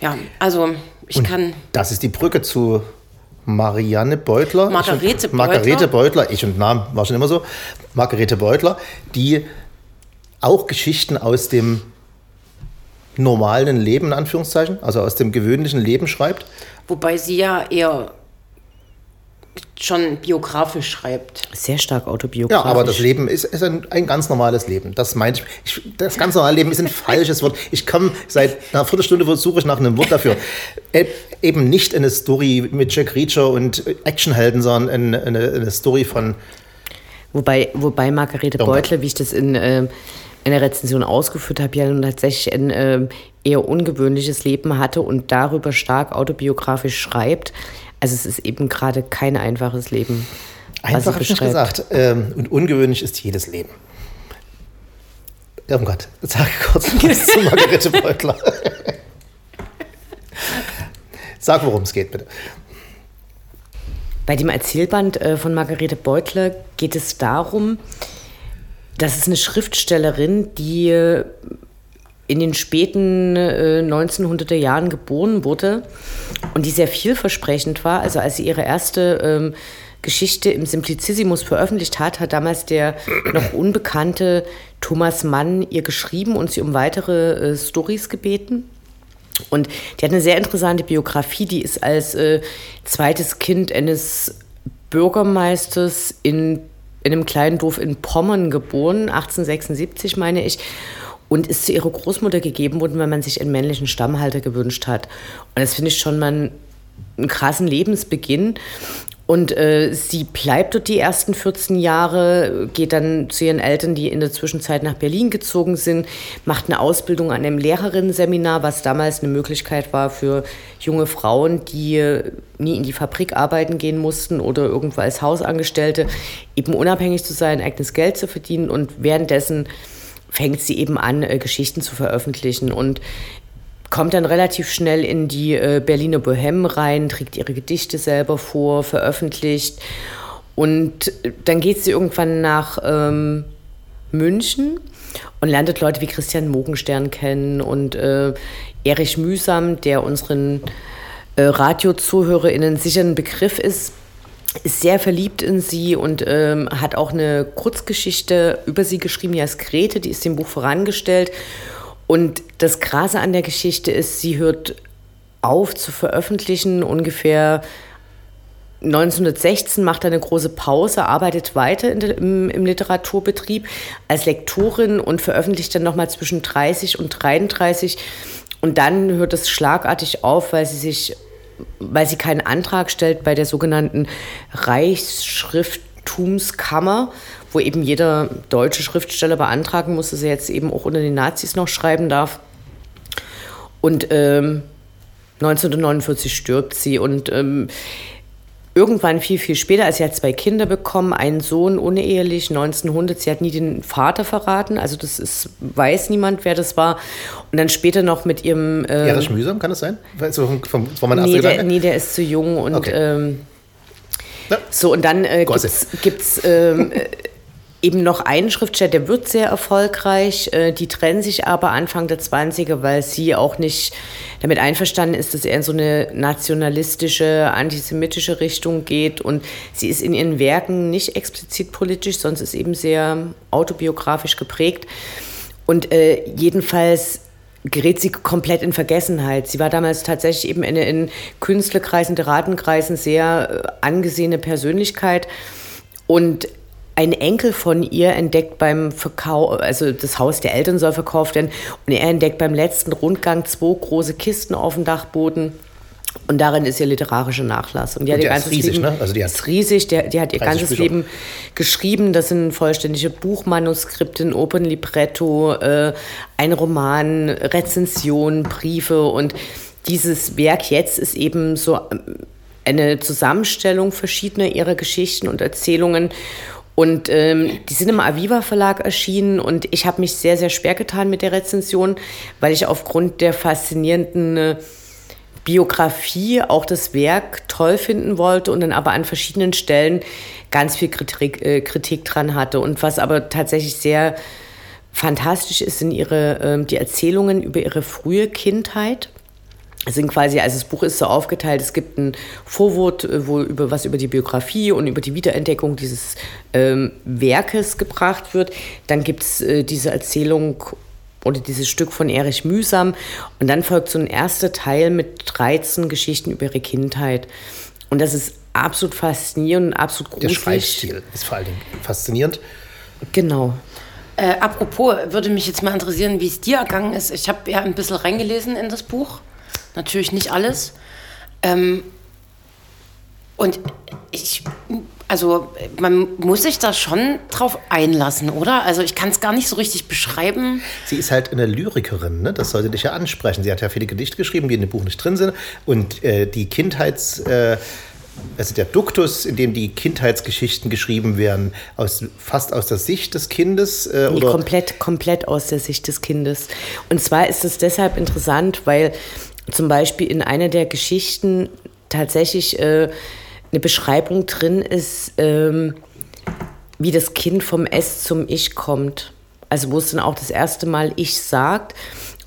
Ja, also ich und kann. Das ist die Brücke zu Marianne Beutler. Margarete Beutler. Margarete Beutler, ich und Namen war schon immer so. Margarete Beutler, die auch Geschichten aus dem normalen Leben, in Anführungszeichen, also aus dem gewöhnlichen Leben schreibt. Wobei sie ja eher schon biografisch schreibt. Sehr stark autobiografisch. Ja, aber das Leben ist, ist ein, ein, ganz normales Leben. Das meinte ich, ich. Das ganz normale Leben ist ein falsches Wort. Ich komme seit einer Viertelstunde suche ich nach einem Wort dafür. E eben nicht eine Story mit Jack Reacher und Actionhelden, sondern eine, eine, eine Story von. Wobei, wobei Margarete Beutle, wie ich das in. Äh, in der Rezension ausgeführt habe, ja nun tatsächlich ein äh, eher ungewöhnliches Leben hatte und darüber stark autobiografisch schreibt. Also es ist eben gerade kein einfaches Leben. Einfach habe ich gesagt. Ähm, und ungewöhnlich ist jedes Leben. Oh Gott, sag kurz was zu Margarete Beutler. Sag, worum es geht, bitte. Bei dem Erzählband äh, von Margarete Beutler geht es darum, das ist eine Schriftstellerin, die äh, in den späten äh, 1900er Jahren geboren wurde und die sehr vielversprechend war. Also als sie ihre erste ähm, Geschichte im Simplicissimus veröffentlicht hat, hat damals der noch unbekannte Thomas Mann ihr geschrieben und sie um weitere äh, Stories gebeten. Und die hat eine sehr interessante Biografie, die ist als äh, zweites Kind eines Bürgermeisters in, in einem kleinen Dorf in Pommern geboren, 1876 meine ich, und ist zu ihrer Großmutter gegeben worden, weil man sich einen männlichen Stammhalter gewünscht hat. Und das finde ich schon mal einen krassen Lebensbeginn. Und äh, sie bleibt dort die ersten 14 Jahre, geht dann zu ihren Eltern, die in der Zwischenzeit nach Berlin gezogen sind, macht eine Ausbildung an einem Lehrerinnenseminar, was damals eine Möglichkeit war für junge Frauen, die nie in die Fabrik arbeiten gehen mussten oder irgendwo als Hausangestellte, eben unabhängig zu sein, eigenes Geld zu verdienen. Und währenddessen fängt sie eben an, äh, Geschichten zu veröffentlichen. Und kommt dann relativ schnell in die äh, Berliner Bohème rein, trägt ihre Gedichte selber vor, veröffentlicht. Und dann geht sie irgendwann nach ähm, München und lernt Leute wie Christian Mogenstern kennen und äh, Erich Mühsam, der unseren äh, RadiozuhörerInnen sicher ein Begriff ist, ist sehr verliebt in sie und ähm, hat auch eine Kurzgeschichte über sie geschrieben, die heißt Grete, die ist dem Buch vorangestellt. Und das Krasse an der Geschichte ist, sie hört auf zu veröffentlichen ungefähr 1916 macht er eine große Pause, arbeitet weiter der, im, im, Literaturbetrieb als Lektorin und veröffentlicht dann nochmal zwischen 30 und 33. Und dann hört es schlagartig auf, weil sie sich, weil sie keinen Antrag stellt bei der sogenannten Reichsschrifttumskammer wo eben jeder deutsche Schriftsteller beantragen muss, dass er jetzt eben auch unter den Nazis noch schreiben darf. Und ähm, 1949 stirbt sie und ähm, irgendwann viel, viel später, als sie hat zwei Kinder bekommen, einen Sohn unehelich, 1900, sie hat nie den Vater verraten, also das ist, weiß niemand, wer das war. Und dann später noch mit ihrem... Ähm, Erich Mühsam, kann das sein? Also, vom, vom nee, der, nee, der ist zu jung und... Okay. Ähm, so, und dann äh, gibt es ähm, eben noch einen Schriftsteller, der wird sehr erfolgreich. Äh, die trennen sich aber Anfang der 20er, weil sie auch nicht damit einverstanden ist, dass er in so eine nationalistische, antisemitische Richtung geht. Und sie ist in ihren Werken nicht explizit politisch, sonst ist eben sehr autobiografisch geprägt. Und äh, jedenfalls gerät sie komplett in Vergessenheit. Sie war damals tatsächlich eben in, in Künstlerkreisen, Literatenkreisen sehr äh, angesehene Persönlichkeit. Und ein Enkel von ihr entdeckt beim Verkauf, also das Haus der Eltern soll verkauft werden, und er entdeckt beim letzten Rundgang zwei große Kisten auf dem Dachboden. Und darin ist ihr literarischer Nachlass. Und die und hat ihr ganzes riesig, Leben, ne? Also die ist riesig, die, die hat ihr ganzes Bücher. Leben geschrieben. Das sind vollständige Buchmanuskripte, ein Opernlibretto, äh, ein Roman, Rezensionen, Briefe. Und dieses Werk jetzt ist eben so ähm, eine Zusammenstellung verschiedener ihrer Geschichten und Erzählungen. Und ähm, die sind im Aviva Verlag erschienen und ich habe mich sehr, sehr schwer getan mit der Rezension, weil ich aufgrund der faszinierenden äh, Biografie auch das Werk toll finden wollte und dann aber an verschiedenen Stellen ganz viel Kritik, äh, Kritik dran hatte. Und was aber tatsächlich sehr fantastisch ist, sind ihre, äh, die Erzählungen über ihre frühe Kindheit. Es sind quasi, also das Buch ist so aufgeteilt, es gibt ein Vorwort, äh, wo über was über die Biografie und über die Wiederentdeckung dieses ähm, Werkes gebracht wird. Dann gibt es äh, diese Erzählung oder dieses Stück von Erich Mühsam. Und dann folgt so ein erster Teil mit 13 Geschichten über ihre Kindheit. Und das ist absolut faszinierend und absolut gruselig. Der Schreibstil ist vor allen Dingen faszinierend. Genau. Äh, apropos, würde mich jetzt mal interessieren, wie es dir ergangen ist. Ich habe ja ein bisschen reingelesen in das Buch natürlich nicht alles. Ähm, und ich, also man muss sich da schon drauf einlassen, oder? Also ich kann es gar nicht so richtig beschreiben. Sie ist halt eine Lyrikerin, ne? das sollte dich ja ansprechen. Sie hat ja viele Gedichte geschrieben, die in dem Buch nicht drin sind. Und äh, die Kindheits... Äh, also der Duktus, in dem die Kindheitsgeschichten geschrieben werden, aus, fast aus der Sicht des Kindes? Äh, oder? Komplett, komplett aus der Sicht des Kindes. Und zwar ist es deshalb interessant, weil zum Beispiel in einer der Geschichten tatsächlich äh, eine Beschreibung drin ist, ähm, wie das Kind vom S zum Ich kommt. Also wo es dann auch das erste Mal Ich sagt.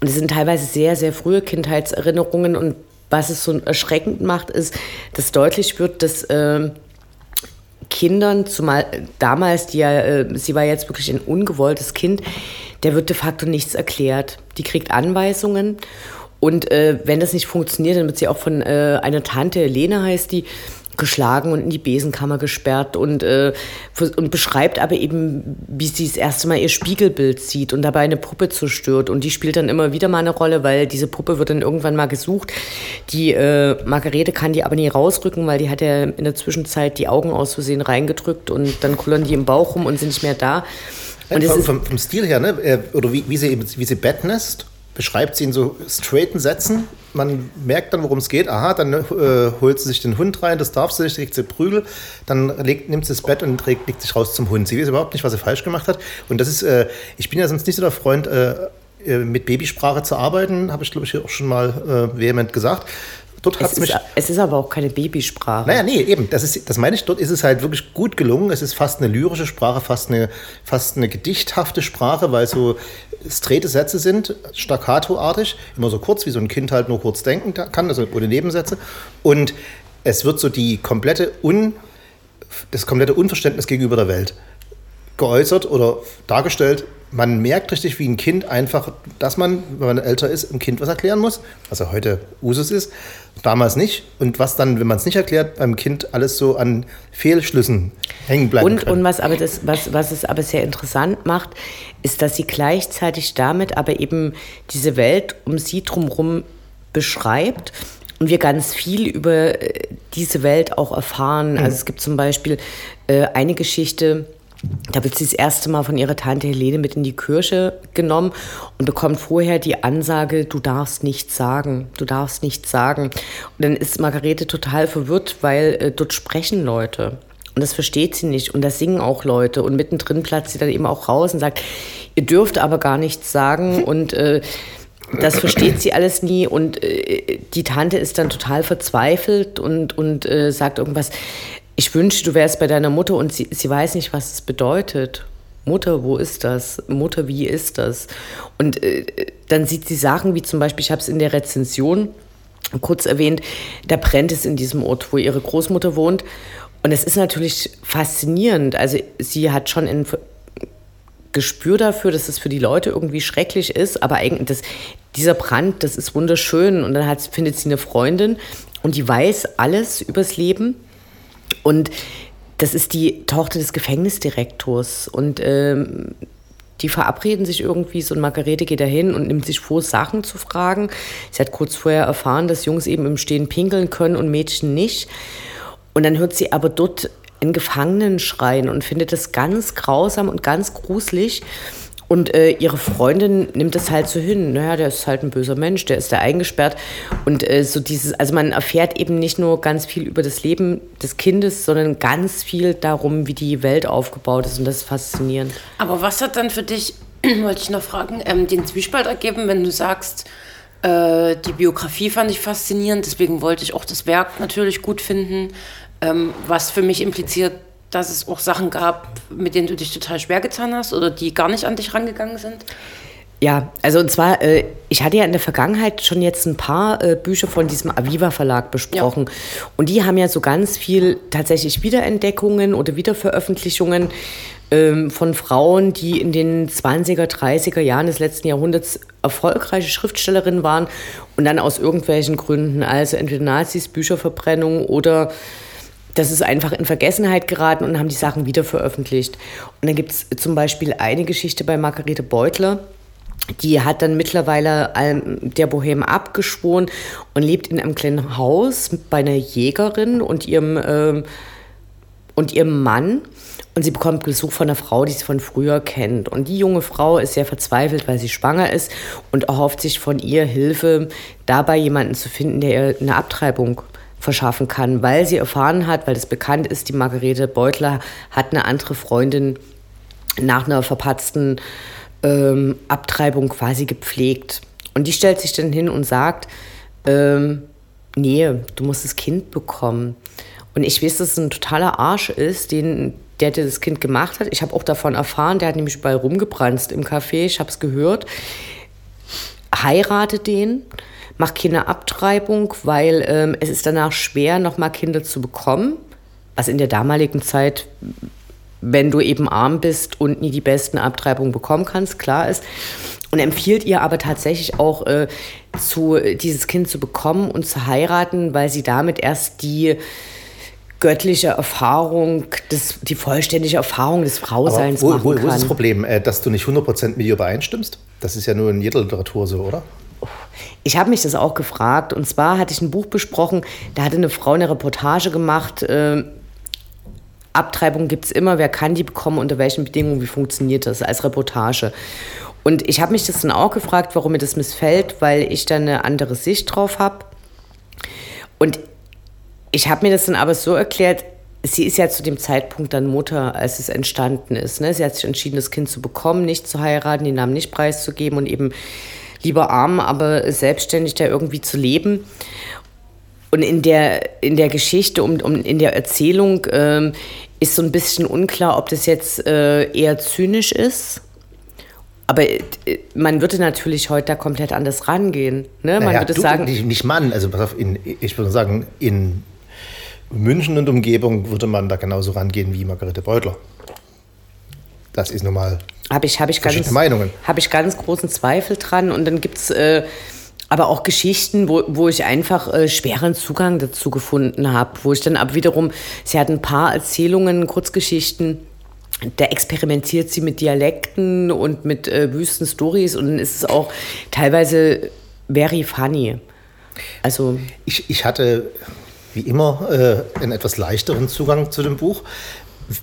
Und es sind teilweise sehr, sehr frühe Kindheitserinnerungen. Und was es so erschreckend macht, ist, dass deutlich wird, dass äh, Kindern, zumal damals, die ja, äh, sie war jetzt wirklich ein ungewolltes Kind, der wird de facto nichts erklärt. Die kriegt Anweisungen und äh, wenn das nicht funktioniert, dann wird sie auch von äh, einer Tante, Lene heißt die, geschlagen und in die Besenkammer gesperrt und, äh, und beschreibt aber eben, wie sie das erste Mal ihr Spiegelbild sieht und dabei eine Puppe zerstört. Und die spielt dann immer wieder mal eine Rolle, weil diese Puppe wird dann irgendwann mal gesucht. Die äh, Margarete kann die aber nie rausrücken, weil die hat ja in der Zwischenzeit die Augen aus Versehen reingedrückt und dann kullern die im Bauch rum und sind nicht mehr da. Und vom, vom, vom, Stil her, ne? Äh, oder wie, wie sie, wie sie Bettnest beschreibt sie in so straighten Sätzen. Man merkt dann, worum es geht. Aha, dann äh, holt sie sich den Hund rein, das darf sie nicht, kriegt sie Prügel. Dann legt, nimmt sie das Bett und trägt, legt sich raus zum Hund. Sie weiß überhaupt nicht, was sie falsch gemacht hat. Und das ist, äh, ich bin ja sonst nicht so der Freund, äh, äh mit Babysprache zu arbeiten, habe ich glaube ich auch schon mal äh, vehement gesagt. Dort es, ist, es ist aber auch keine Babysprache. Naja, nee, eben. Das, ist, das meine ich. Dort ist es halt wirklich gut gelungen. Es ist fast eine lyrische Sprache, fast eine, fast eine gedichthafte Sprache, weil so straighte Sätze sind, staccato-artig, immer so kurz, wie so ein Kind halt nur kurz denken kann, also ohne Nebensätze. Und es wird so die komplette Un, das komplette Unverständnis gegenüber der Welt geäußert oder dargestellt man merkt richtig, wie ein Kind einfach, dass man, wenn man älter ist, einem Kind was erklären muss, was ja heute Usus ist, damals nicht. Und was dann, wenn man es nicht erklärt, beim Kind alles so an Fehlschlüssen hängen bleibt. Und, und was, aber das, was, was es aber sehr interessant macht, ist, dass sie gleichzeitig damit aber eben diese Welt um sie drumherum beschreibt und wir ganz viel über äh, diese Welt auch erfahren. Mhm. Also es gibt zum Beispiel äh, eine Geschichte, da wird sie das erste Mal von ihrer Tante Helene mit in die Kirche genommen und bekommt vorher die Ansage, du darfst nichts sagen, du darfst nichts sagen. Und dann ist Margarete total verwirrt, weil äh, dort sprechen Leute. Und das versteht sie nicht. Und da singen auch Leute. Und mittendrin platzt sie dann eben auch raus und sagt, ihr dürft aber gar nichts sagen. Und äh, das versteht sie alles nie. Und äh, die Tante ist dann total verzweifelt und, und äh, sagt irgendwas, ich wünschte, du wärst bei deiner Mutter und sie, sie weiß nicht, was es bedeutet. Mutter, wo ist das? Mutter, wie ist das? Und äh, dann sieht sie Sachen wie zum Beispiel, ich habe es in der Rezension kurz erwähnt, da brennt es in diesem Ort, wo ihre Großmutter wohnt. Und es ist natürlich faszinierend. Also sie hat schon ein Gespür dafür, dass es für die Leute irgendwie schrecklich ist, aber eigentlich das, dieser Brand, das ist wunderschön. Und dann hat, findet sie eine Freundin und die weiß alles übers Leben und das ist die Tochter des Gefängnisdirektors. Und ähm, die verabreden sich irgendwie, so ein Margarete geht dahin und nimmt sich vor, Sachen zu fragen. Sie hat kurz vorher erfahren, dass Jungs eben im Stehen pinkeln können und Mädchen nicht. Und dann hört sie aber dort einen Gefangenen schreien und findet das ganz grausam und ganz gruselig. Und äh, ihre Freundin nimmt das halt so hin. Naja, der ist halt ein böser Mensch, der ist da eingesperrt. Und äh, so dieses, also man erfährt eben nicht nur ganz viel über das Leben des Kindes, sondern ganz viel darum, wie die Welt aufgebaut ist. Und das ist faszinierend. Aber was hat dann für dich, wollte ich noch fragen, ähm, den Zwiespalt ergeben, wenn du sagst, äh, die Biografie fand ich faszinierend, deswegen wollte ich auch das Werk natürlich gut finden, ähm, was für mich impliziert, dass es auch Sachen gab, mit denen du dich total schwer getan hast oder die gar nicht an dich rangegangen sind? Ja, also und zwar, äh, ich hatte ja in der Vergangenheit schon jetzt ein paar äh, Bücher von diesem Aviva Verlag besprochen. Ja. Und die haben ja so ganz viel tatsächlich Wiederentdeckungen oder Wiederveröffentlichungen ähm, von Frauen, die in den 20er, 30er Jahren des letzten Jahrhunderts erfolgreiche Schriftstellerinnen waren und dann aus irgendwelchen Gründen, also entweder Nazis, Bücherverbrennung oder das ist einfach in Vergessenheit geraten und haben die Sachen wieder veröffentlicht. Und dann gibt es zum Beispiel eine Geschichte bei Margarete Beutler, die hat dann mittlerweile der Bohem abgeschworen und lebt in einem kleinen Haus bei einer Jägerin und ihrem, äh, und ihrem Mann. Und sie bekommt Besuch von einer Frau, die sie von früher kennt. Und die junge Frau ist sehr verzweifelt, weil sie schwanger ist und erhofft sich von ihr Hilfe, dabei jemanden zu finden, der ihr eine Abtreibung verschaffen kann, weil sie erfahren hat, weil es bekannt ist, die Margarete Beutler hat eine andere Freundin nach einer verpatzten ähm, Abtreibung quasi gepflegt. Und die stellt sich dann hin und sagt, ähm, nee, du musst das Kind bekommen. Und ich weiß, dass es ein totaler Arsch ist, den, der, der das Kind gemacht hat. Ich habe auch davon erfahren, der hat nämlich überall rumgebrannt im Café, ich habe es gehört. Heiratet den mach keine Abtreibung, weil ähm, es ist danach schwer, nochmal Kinder zu bekommen. Was in der damaligen Zeit, wenn du eben arm bist und nie die besten Abtreibungen bekommen kannst, klar ist. Und empfiehlt ihr aber tatsächlich auch, äh, zu, dieses Kind zu bekommen und zu heiraten, weil sie damit erst die göttliche Erfahrung, das, die vollständige Erfahrung des Frauseins wo, machen wo, kann. wo ist das Problem? Äh, dass du nicht 100% mit ihr übereinstimmst? Das ist ja nur in jeder Literatur so, oder? Ich habe mich das auch gefragt. Und zwar hatte ich ein Buch besprochen, da hatte eine Frau eine Reportage gemacht. Äh, Abtreibung gibt es immer, wer kann die bekommen, unter welchen Bedingungen, wie funktioniert das als Reportage. Und ich habe mich das dann auch gefragt, warum mir das missfällt, weil ich da eine andere Sicht drauf habe. Und ich habe mir das dann aber so erklärt, sie ist ja zu dem Zeitpunkt dann Mutter, als es entstanden ist. Ne? Sie hat sich entschieden, das Kind zu bekommen, nicht zu heiraten, den Namen nicht preiszugeben und eben lieber arm, aber selbstständig da irgendwie zu leben. Und in der, in der Geschichte, um, um, in der Erzählung ähm, ist so ein bisschen unklar, ob das jetzt äh, eher zynisch ist. Aber äh, man würde natürlich heute da komplett anders rangehen. Ne? Man Naja, würde du, sagen, Nicht, nicht Mann, also pass auf, in, ich würde sagen, in München und Umgebung würde man da genauso rangehen wie Margarete Beutler. Das ist nun mal. Habe ich, hab ich, ganz, Meinungen. hab ich ganz großen Zweifel dran. Und dann gibt es äh, aber auch Geschichten, wo, wo ich einfach äh, schweren Zugang dazu gefunden habe. Wo ich dann aber wiederum, sie hat ein paar Erzählungen, Kurzgeschichten, da experimentiert sie mit Dialekten und mit äh, wüsten Stories und dann ist es auch teilweise very funny. Also Ich, ich hatte wie immer äh, einen etwas leichteren Zugang zu dem Buch.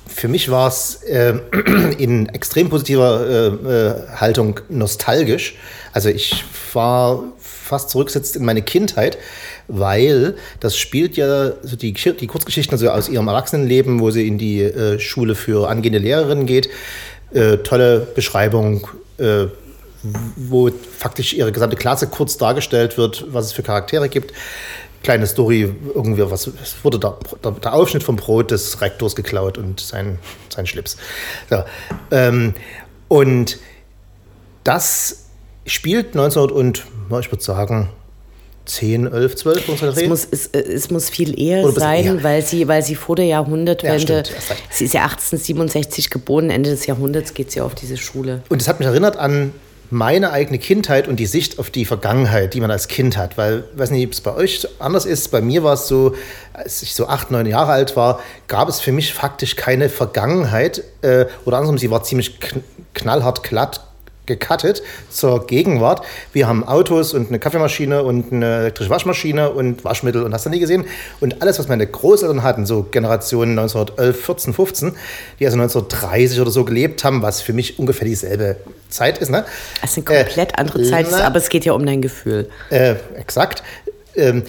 Für mich war es äh, in extrem positiver äh, äh, Haltung nostalgisch. Also ich war fast zurückgesetzt in meine Kindheit, weil das spielt ja so die, die Kurzgeschichten also aus ihrem Erwachsenenleben, wo sie in die äh, Schule für angehende Lehrerinnen geht. Äh, tolle Beschreibung, äh, wo faktisch ihre gesamte Klasse kurz dargestellt wird, was es für Charaktere gibt. Kleine Story, irgendwie was, es wurde der, der, der Aufschnitt vom Brot des Rektors geklaut und sein, sein Schlips. So, ähm, und das spielt 1900 und, ich würde sagen, 10, 11, 12 unsere es muss, es, äh, es muss viel eher sein, eher. weil sie, weil sie vor der Jahrhundertwende, stimmt, recht. sie ist ja 1867 geboren, Ende des Jahrhunderts geht sie auf diese Schule. Und es hat mich erinnert an meine eigene Kindheit und die Sicht auf die Vergangenheit, die man als Kind hat. Weil, weiß nicht, ob es bei euch anders ist. Bei mir war es so, als ich so acht, neun Jahre alt war, gab es für mich faktisch keine Vergangenheit. Äh, oder andersrum, sie war ziemlich kn knallhart glatt gecuttet zur Gegenwart. Wir haben Autos und eine Kaffeemaschine und eine elektrische Waschmaschine und Waschmittel und hast du nie gesehen. Und alles, was meine Großeltern hatten, so Generationen 1911, 14, 15, die also 1930 oder so gelebt haben, was für mich ungefähr dieselbe Zeit ist. Ne? Das sind komplett andere Zeiten, na- aber es geht ja um dein Gefühl. Äh, exakt. Ähm,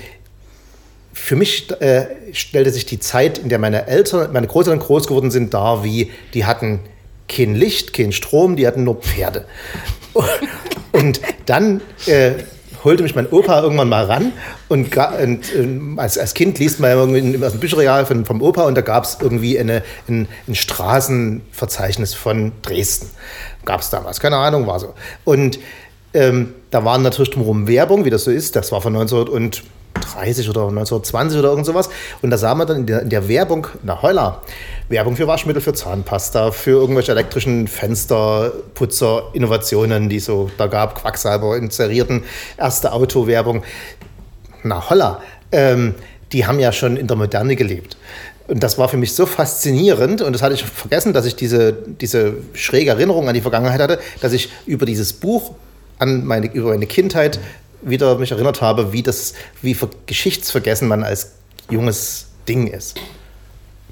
für mich äh, stellte sich die Zeit, in der meine Eltern, meine Großeltern groß geworden sind, dar, wie die hatten kein Licht, kein Strom, die hatten nur Pferde. Und dann äh, holte mich mein Opa irgendwann mal ran und, und ähm, als, als Kind liest man irgendwie aus dem Bücherregal von, vom Opa und da gab es irgendwie eine, ein, ein Straßenverzeichnis von Dresden. Gab es damals, keine Ahnung, war so. Und ähm, da waren natürlich drumherum Werbung, wie das so ist. Das war von 1930 oder 1920 oder irgend sowas. Und da sah man dann in der, in der Werbung, na heula, Werbung für Waschmittel, für Zahnpasta, für irgendwelche elektrischen Fensterputzer, Innovationen, die so da gab, Quacksalber inserierten, erste Autowerbung. Na holla, ähm, die haben ja schon in der Moderne gelebt. Und das war für mich so faszinierend und das hatte ich vergessen, dass ich diese, diese schräge Erinnerung an die Vergangenheit hatte, dass ich über dieses Buch an meine, über meine Kindheit wieder mich erinnert habe, wie das, wie ver geschichtsvergessen man als junges Ding ist.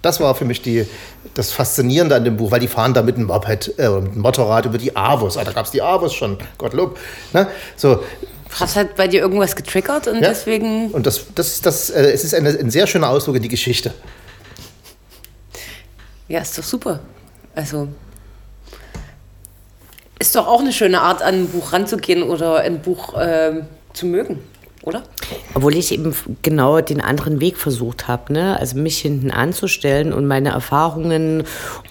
Das war für mich die, das Faszinierende an dem Buch, weil die fahren da mit dem Moped, äh, mit dem Motorrad über die Avos. Ah, da gab es die Avos schon, Gottlob. Ne? So, Hat halt bei dir irgendwas getriggert und ja. deswegen. Und das, das, das, äh, es ist eine, ein sehr schöner Ausdruck in die Geschichte. Ja, ist doch super. Also. Ist doch auch eine schöne Art, an ein Buch ranzugehen oder ein Buch ähm, zu mögen, oder? Obwohl ich eben genau den anderen Weg versucht habe, ne? also mich hinten anzustellen und meine Erfahrungen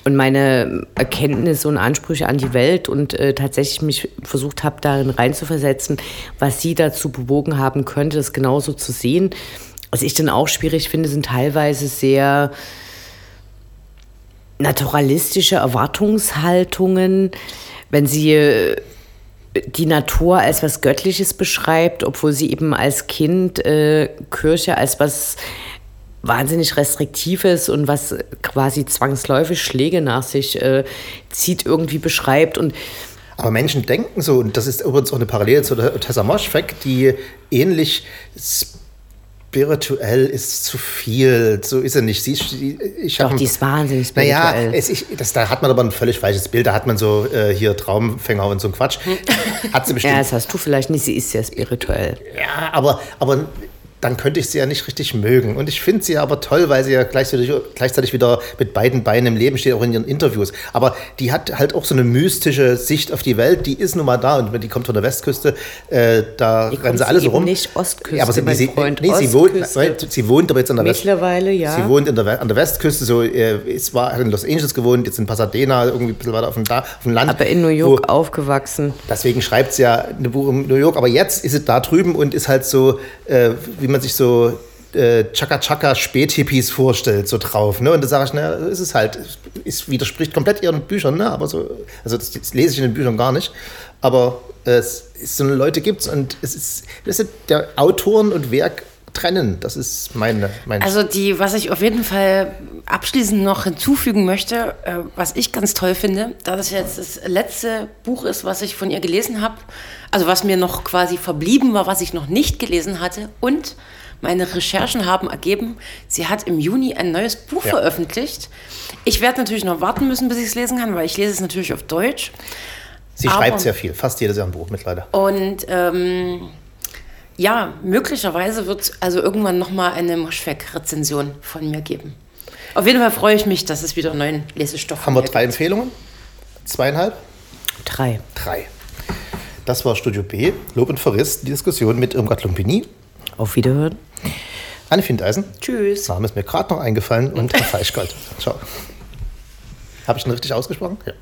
und meine Erkenntnisse und Ansprüche an die Welt und äh, tatsächlich mich versucht habe, darin reinzuversetzen, was sie dazu bewogen haben könnte, das genauso zu sehen. Was ich dann auch schwierig finde, sind teilweise sehr naturalistische Erwartungshaltungen, wenn sie äh, die Natur als was Göttliches beschreibt, obwohl sie eben als Kind äh, Kirche als was wahnsinnig restriktives und was quasi zwangsläufig Schläge nach sich äh, zieht, irgendwie beschreibt. Und aber Menschen denken so, und das ist übrigens auch eine Parallele zu Tessa Moschweg, die ähnlich spirituell ist zu viel. So ist er nicht. Sie, ich Doch, die ist wahnsinnig spirituell. Naja, es, ich, das, da hat man aber ein völlig falsches Bild. Da hat man so äh, hier Traumfänger und so ein Quatsch. Hat sie bestimmt. ja, das hast du vielleicht nicht. Sie ist sehr spirituell. Ja, aber, aber dann könnte ich sie ja nicht richtig mögen. Und ich finde sie aber toll, weil sie ja gleichzeitig, gleichzeitig wieder mit beiden Beinen im Leben steht, auch in ihren Interviews. Aber die hat halt auch so eine mystische Sicht auf die Welt, die ist nun mal da und die kommt von der Westküste, äh, da die rennen sie alle so rum. nicht Ostküste, ja, aber sie, mein sie, Freund, nee, sie wohnt, sie wohnt aber jetzt an der Mittlerweile, West, ja. Sie wohnt in der, an der Westküste, so, äh, es war in Los Angeles gewohnt, jetzt in Pasadena, irgendwie ein bisschen weiter auf dem, da, auf dem Land. Aber in New York wo, aufgewachsen. Deswegen schreibt sie ja ein Buch in New York, aber jetzt ist sie da drüben und ist halt so, äh, wie man sich so äh, Chaka Chaka Späthippies vorstellt, so drauf. Ne? Und da sage ich, naja, ist es halt, es widerspricht komplett ihren Büchern, ne? aber so, also das, das lese ich in den Büchern gar nicht. Aber es, es so Leute gibt es und es ist, das ist der Autoren und Werk trennen. Das ist meine, meine. Also die, was ich auf jeden Fall abschließend noch hinzufügen möchte, äh, was ich ganz toll finde, da das jetzt das letzte Buch ist, was ich von ihr gelesen habe, also was mir noch quasi verblieben war, was ich noch nicht gelesen hatte und meine Recherchen haben ergeben, sie hat im Juni ein neues Buch ja. veröffentlicht. Ich werde natürlich noch warten müssen, bis ich es lesen kann, weil ich lese es natürlich auf Deutsch. Sie Aber, schreibt sehr viel, fast jedes Jahr ein Buch mittlerweile. Und ähm, ja, möglicherweise wird es also irgendwann nochmal eine Moschweg-Rezension von mir geben. Auf jeden Fall freue ich mich, dass es wieder neuen Lesestoff Haben wir drei gibt. Empfehlungen? Zweieinhalb? Drei. Drei. Das war Studio B, Lob und Verriss, die Diskussion mit Irmgard Lumpini. Auf Wiederhören. Anne Findeisen. Tschüss. Name ist mir gerade noch eingefallen und Herr Feischgold. Ciao. Habe ich ihn richtig ausgesprochen? Ja.